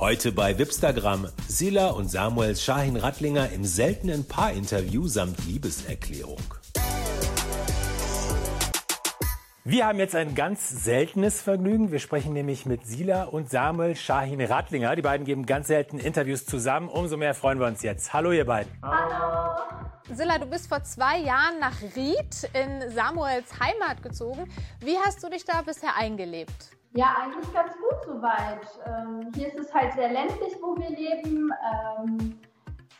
Heute bei Wipstagram Sila und Samuel Shahin Rattlinger im seltenen Paarinterview samt Liebeserklärung. Wir haben jetzt ein ganz seltenes Vergnügen. Wir sprechen nämlich mit Sila und Samuel Shahin Rattlinger. Die beiden geben ganz selten Interviews zusammen. Umso mehr freuen wir uns jetzt. Hallo ihr beiden. Hallo. Silla, du bist vor zwei Jahren nach Ried in Samuels Heimat gezogen. Wie hast du dich da bisher eingelebt? Ja, eigentlich ganz gut soweit. Ähm, hier ist es halt sehr ländlich, wo wir leben. Ähm,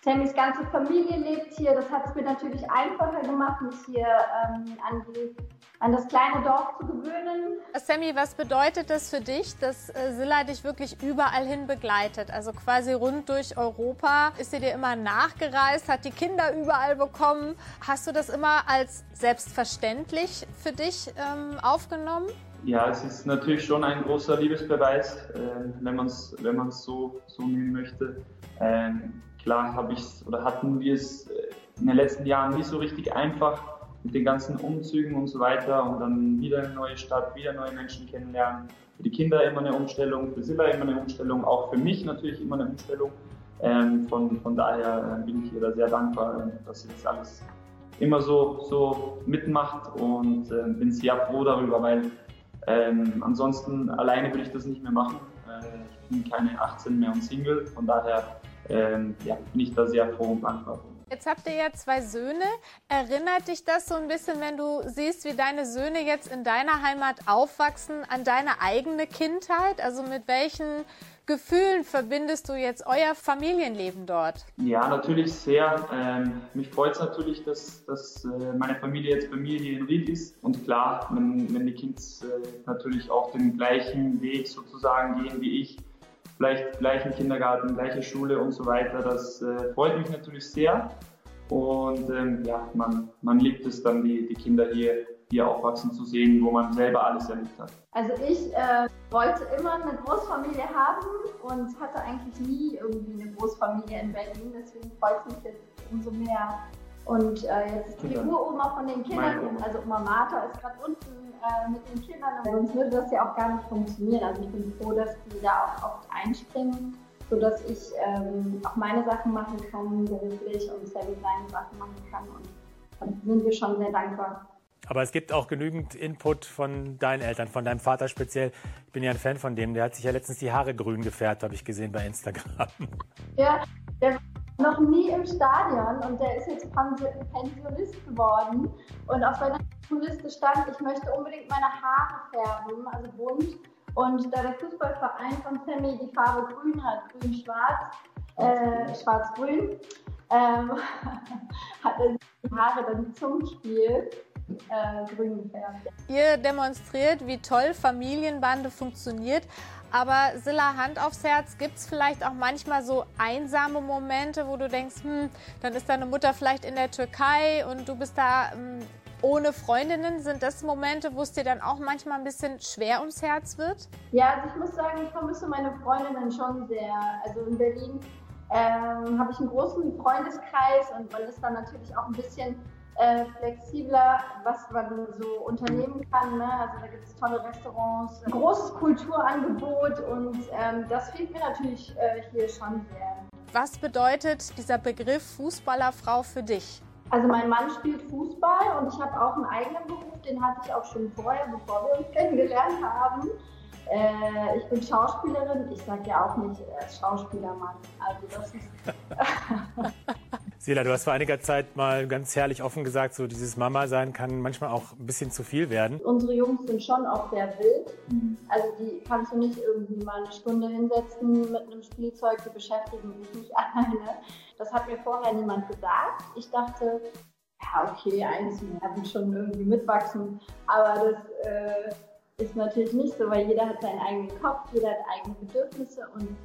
Sammys ganze Familie lebt hier. Das hat es mir natürlich einfacher gemacht, mich hier ähm, an, die, an, das kleine Dorf zu gewöhnen. Sammy, was bedeutet das für dich, dass äh, Silla dich wirklich überall hin begleitet? Also quasi rund durch Europa. Ist sie dir immer nachgereist, hat die Kinder überall bekommen? Hast du das immer als selbstverständlich für dich ähm, aufgenommen? Ja, es ist natürlich schon ein großer Liebesbeweis, äh, wenn man es wenn so, so nehmen möchte. Ähm, klar habe ich oder hatten wir es äh, in den letzten Jahren nicht so richtig einfach mit den ganzen Umzügen und so weiter und dann wieder eine neue Stadt, wieder neue Menschen kennenlernen. Für die Kinder immer eine Umstellung, für Silla immer eine Umstellung, auch für mich natürlich immer eine Umstellung. Ähm, von, von daher äh, bin ich ihr da sehr dankbar, dass sie das alles immer so, so mitmacht und äh, bin sehr froh darüber, weil ähm, ansonsten alleine würde ich das nicht mehr machen. Äh, ich bin keine 18 mehr und Single, von daher ähm, ja, bin ich da sehr froh und dankbar. Jetzt habt ihr ja zwei Söhne. Erinnert dich das so ein bisschen, wenn du siehst, wie deine Söhne jetzt in deiner Heimat aufwachsen, an deine eigene Kindheit? Also mit welchen Gefühlen verbindest du jetzt euer Familienleben dort? Ja, natürlich sehr. Ähm, mich freut es natürlich, dass, dass äh, meine Familie jetzt bei mir hier in Ried ist. Und klar, wenn, wenn die Kids äh, natürlich auch den gleichen Weg sozusagen gehen wie ich, vielleicht gleichen Kindergarten, gleiche Schule und so weiter, das äh, freut mich natürlich sehr. Und ähm, ja, man, man liebt es dann, die, die Kinder hier hier aufwachsen zu sehen, wo man selber alles erlebt hat? Also ich äh, wollte immer eine Großfamilie haben und hatte eigentlich nie irgendwie eine Großfamilie in Berlin, deswegen freut es mich jetzt umso mehr. Und äh, jetzt ist die Uroma von den Kindern, also Oma Martha ist gerade unten äh, mit den Kindern, sonst würde das ja auch gar nicht funktionieren. Also ich bin froh, dass die da auch oft einspringen sodass ich ähm, auch meine Sachen machen kann beruflich und Sammy seine Sachen machen kann. Und da sind wir schon sehr dankbar. Aber es gibt auch genügend Input von deinen Eltern, von deinem Vater speziell. Ich bin ja ein Fan von dem. Der hat sich ja letztens die Haare grün gefärbt, habe ich gesehen bei Instagram. Ja, der noch nie im Stadion und der ist jetzt Pensionist geworden. Und auf seiner Liste stand, ich möchte unbedingt meine Haare färben, also bunt. Und da der Fußballverein von Sammy die Farbe grün hat, grün-schwarz, äh, schwarz-grün, ähm, hat er die Haare dann zum Spiel äh, grün gefärbt. Ihr demonstriert, wie toll Familienbande funktioniert. Aber Silla, Hand aufs Herz, gibt es vielleicht auch manchmal so einsame Momente, wo du denkst, hm, dann ist deine Mutter vielleicht in der Türkei und du bist da hm, ohne Freundinnen. Sind das Momente, wo es dir dann auch manchmal ein bisschen schwer ums Herz wird? Ja, also ich muss sagen, ich vermisse meine Freundinnen schon sehr. Also in Berlin ähm, habe ich einen großen Freundeskreis und man ist dann natürlich auch ein bisschen äh, flexibler, was man so unternehmen kann. Ne? Also da gibt es tolle Restaurants, großes Kulturangebot und ähm, das fehlt mir natürlich äh, hier schon sehr. Was bedeutet dieser Begriff Fußballerfrau für dich? Also mein Mann spielt Fußball und ich habe auch einen eigenen Beruf, den hatte ich auch schon vorher, bevor wir uns kennengelernt haben. Äh, ich bin Schauspielerin, ich sage ja auch nicht äh, Schauspielermann. Also das ist Sela, du hast vor einiger Zeit mal ganz herrlich offen gesagt, so dieses Mama-Sein kann manchmal auch ein bisschen zu viel werden. Unsere Jungs sind schon auch sehr wild. Also die kannst du nicht irgendwie mal eine Stunde hinsetzen mit einem Spielzeug, die beschäftigen sich nicht alleine. Das hat mir vorher niemand gesagt. Ich dachte, ja okay, eins werden schon irgendwie mitwachsen. Aber das äh, ist natürlich nicht so, weil jeder hat seinen eigenen Kopf, jeder hat eigene Bedürfnisse und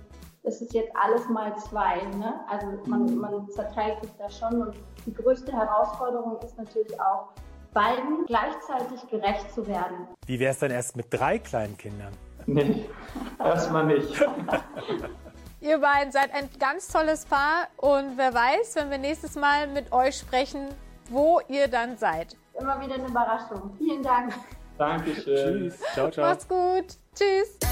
es ist jetzt alles mal zwei. Ne? Also man, man zerteilt sich da schon und die größte Herausforderung ist natürlich auch, beiden gleichzeitig gerecht zu werden. Wie wäre es dann erst mit drei kleinen Kindern? Nee, erstmal nicht. Ihr beiden seid ein ganz tolles Paar und wer weiß, wenn wir nächstes Mal mit euch sprechen, wo ihr dann seid. Immer wieder eine Überraschung. Vielen Dank. Dankeschön. Tschüss. Ciao, ciao. Macht's gut. Tschüss.